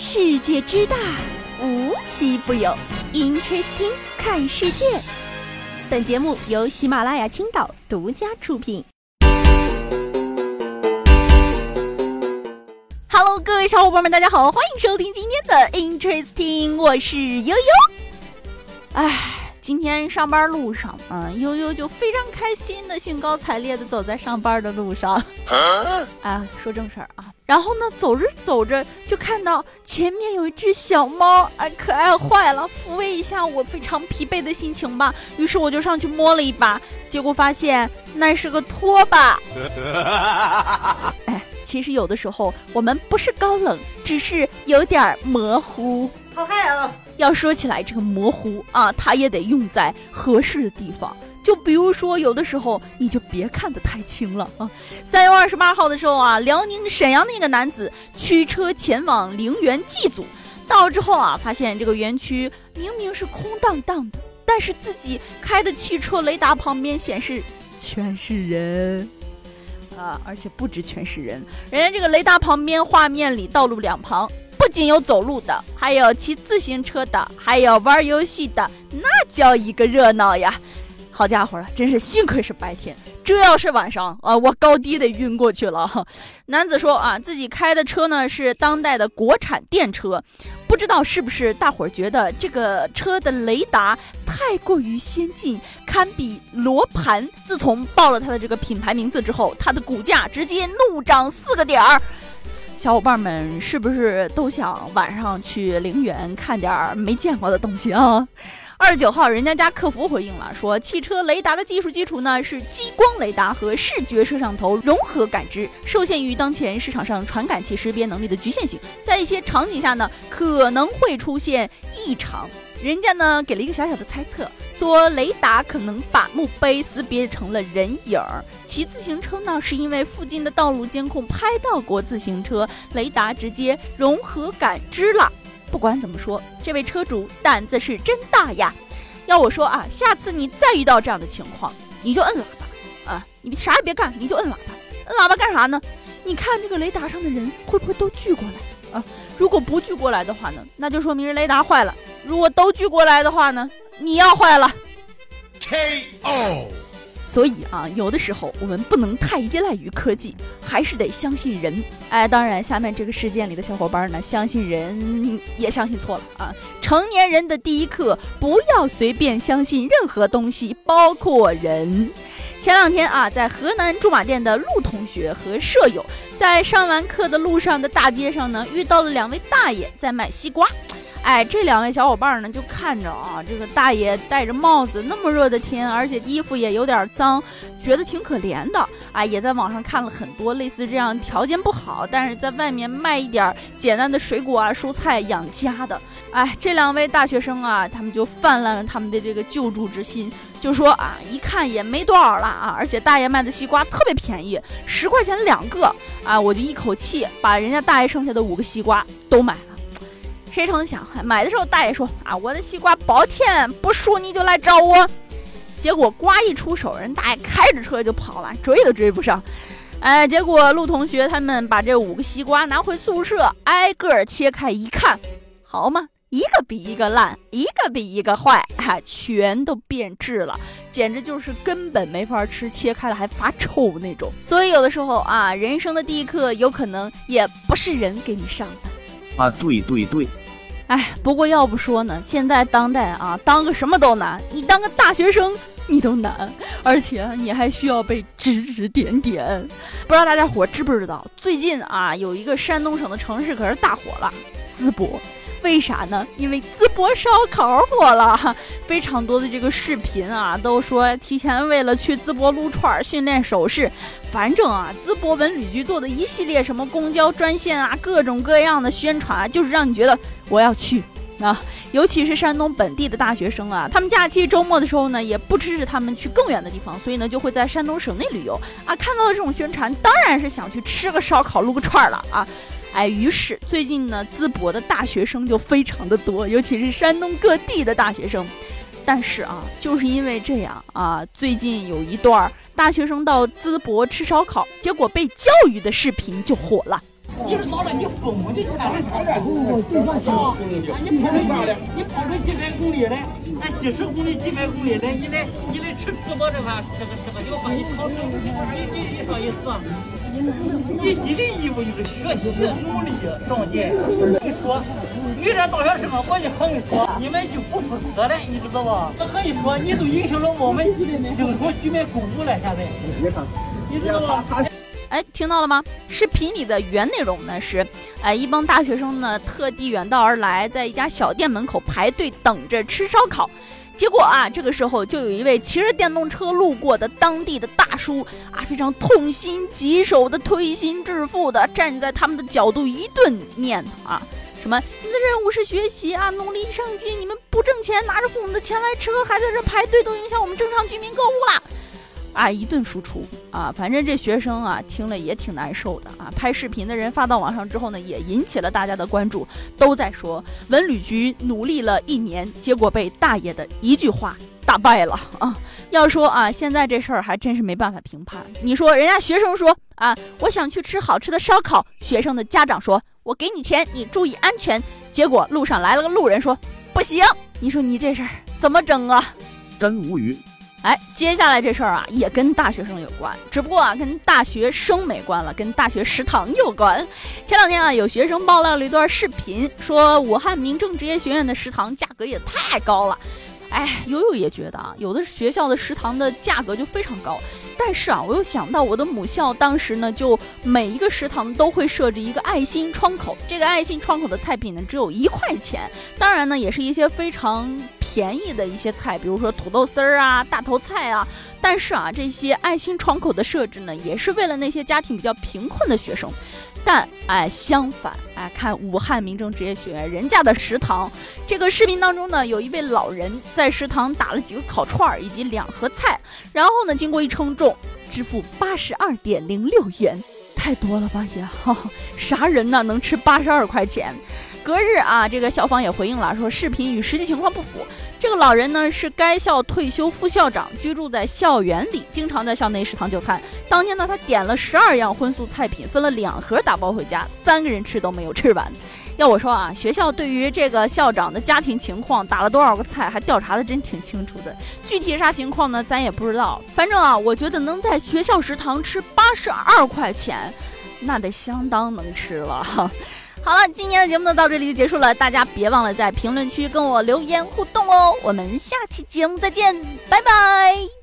世界之大，无奇不有。Interesting，看世界。本节目由喜马拉雅青岛独家出品。Hello，各位小伙伴们，大家好，欢迎收听今天的 Interesting，我是悠悠。哎。今天上班路上，嗯，悠悠就非常开心的兴高采烈的走在上班的路上。啊，说正事儿啊。然后呢，走着走着就看到前面有一只小猫，哎，可爱坏了，抚慰一下我非常疲惫的心情吧。于是我就上去摸了一把，结果发现那是个拖把。哎，其实有的时候我们不是高冷，只是有点模糊。好嗨啊！要说起来，这个模糊啊，它也得用在合适的地方。就比如说，有的时候你就别看得太清了啊。三月二十八号的时候啊，辽宁沈阳的一个男子驱车前往陵园祭祖，到了之后啊，发现这个园区明明是空荡荡的，但是自己开的汽车雷达旁边显示全是人啊，而且不止全是人，人家这个雷达旁边画面里道路两旁。不仅有走路的，还有骑自行车的，还有玩游戏的，那叫一个热闹呀！好家伙，真是幸亏是白天，这要是晚上啊，我高低得晕过去了。男子说啊，自己开的车呢是当代的国产电车，不知道是不是大伙儿觉得这个车的雷达太过于先进，堪比罗盘。自从报了他的这个品牌名字之后，他的股价直接怒涨四个点儿。小伙伴们是不是都想晚上去陵园看点没见过的东西啊？二十九号，人家家客服回应了，说汽车雷达的技术基础呢是激光雷达和视觉摄像头融合感知，受限于当前市场上传感器识别能力的局限性，在一些场景下呢可能会出现异常。人家呢给了一个小小的猜测，说雷达可能把墓碑识别成了人影儿。骑自行车呢，是因为附近的道路监控拍到过自行车，雷达直接融合感知了。不管怎么说，这位车主胆子是真大呀！要我说啊，下次你再遇到这样的情况，你就摁喇叭啊，你啥也别干，你就摁喇叭。摁喇叭干啥呢？你看这个雷达上的人会不会都聚过来啊？如果不聚过来的话呢，那就说明是雷达坏了；如果都聚过来的话呢，你要坏了。K.O. 所以啊，有的时候我们不能太依赖于科技，还是得相信人。哎，当然，下面这个事件里的小伙伴呢，相信人也相信错了啊。成年人的第一课，不要随便相信任何东西，包括人。前两天啊，在河南驻马店的陆同学和舍友，在上完课的路上的大街上呢，遇到了两位大爷在卖西瓜。哎，这两位小伙伴呢，就看着啊，这个大爷戴着帽子，那么热的天，而且衣服也有点脏，觉得挺可怜的。哎，也在网上看了很多类似这样条件不好，但是在外面卖一点简单的水果啊、蔬菜养家的。哎，这两位大学生啊，他们就泛滥了他们的这个救助之心，就说啊，一看也没多少了啊，而且大爷卖的西瓜特别便宜，十块钱两个啊，我就一口气把人家大爷剩下的五个西瓜都买了。谁成想，买的时候大爷说啊，我的西瓜包甜，不熟你就来找我。结果瓜一出手，人大爷开着车就跑了，追都追不上。哎，结果陆同学他们把这五个西瓜拿回宿舍，挨个切开一看，好嘛，一个比一个烂，一个比一个坏，哈，全都变质了，简直就是根本没法吃，切开了还发臭那种。所以有的时候啊，人生的第一课有可能也不是人给你上的。啊，对对对。哎，不过要不说呢，现在当代啊，当个什么都难，你当个大学生你都难，而且你还需要被指指点点。不知道大家伙知不知道，最近啊，有一个山东省的城市可是大火了，淄博。为啥呢？因为淄博烧烤火了，非常多的这个视频啊，都说提前为了去淄博撸串训练手势。反正啊，淄博文旅局做的一系列什么公交专线啊，各种各样的宣传，就是让你觉得我要去啊。尤其是山东本地的大学生啊，他们假期周末的时候呢，也不支持他们去更远的地方，所以呢，就会在山东省内旅游啊。看到了这种宣传，当然是想去吃个烧烤、撸个串了啊。哎，于是最近呢，淄博的大学生就非常的多，尤其是山东各地的大学生。但是啊，就是因为这样啊，最近有一段大学生到淄博吃烧烤，结果被教育的视频就火了。你是到了你父母的钱的上面，啊，你跑了你跑了几百公里嘞，哎，几十公里、几百公里嘞，你来你来吃淄博这饭这个这个地方，你跑出你你你啥意思啊？你你的义务就是学习、努力、上进。你说，你这大学生啊，我就和你说，你们就不负责任，你知道吧？我和你说，你都影响了我们英城居民公务了，现在，你知道吧？哎，听到了吗？视频里的原内容呢是，哎，一帮大学生呢特地远道而来，在一家小店门口排队等着吃烧烤。结果啊，这个时候就有一位骑着电动车路过的当地的大叔啊，非常痛心疾首的、推心置腹的站在他们的角度一顿念叨啊，什么你的任务是学习啊，努力上进，你们不挣钱，拿着父母的钱来吃喝，还在这排队，都影响我们正常居民购物了。啊，一顿输出啊，反正这学生啊听了也挺难受的啊。拍视频的人发到网上之后呢，也引起了大家的关注，都在说文旅局努力了一年，结果被大爷的一句话打败了啊。要说啊，现在这事儿还真是没办法评判。你说人家学生说啊，我想去吃好吃的烧烤，学生的家长说我给你钱，你注意安全。结果路上来了个路人说不行，你说你这事儿怎么整啊？真无语。哎，接下来这事儿啊，也跟大学生有关，只不过啊，跟大学生没关了，跟大学食堂有关。前两天啊，有学生爆料了一段视频，说武汉民政职业学院的食堂价格也太高了。哎，悠悠也觉得啊，有的学校的食堂的价格就非常高。但是啊，我又想到我的母校当时呢，就每一个食堂都会设置一个爱心窗口，这个爱心窗口的菜品呢，只有一块钱，当然呢，也是一些非常。便宜的一些菜，比如说土豆丝儿啊、大头菜啊，但是啊，这些爱心窗口的设置呢，也是为了那些家庭比较贫困的学生。但哎，相反哎，看武汉民政职业学院人家的食堂，这个视频当中呢，有一位老人在食堂打了几个烤串儿以及两盒菜，然后呢，经过一称重，支付八十二点零六元，太多了吧也？啥人呢能吃八十二块钱？隔日啊，这个校方也回应了，说视频与实际情况不符。这个老人呢是该校退休副校长，居住在校园里，经常在校内食堂就餐。当天呢，他点了十二样荤素菜品，分了两盒打包回家，三个人吃都没有吃完。要我说啊，学校对于这个校长的家庭情况，打了多少个菜，还调查的真挺清楚的。具体啥情况呢？咱也不知道。反正啊，我觉得能在学校食堂吃八十二块钱，那得相当能吃了。好了，今天的节目呢到这里就结束了，大家别忘了在评论区跟我留言互动哦。我们下期节目再见，拜拜。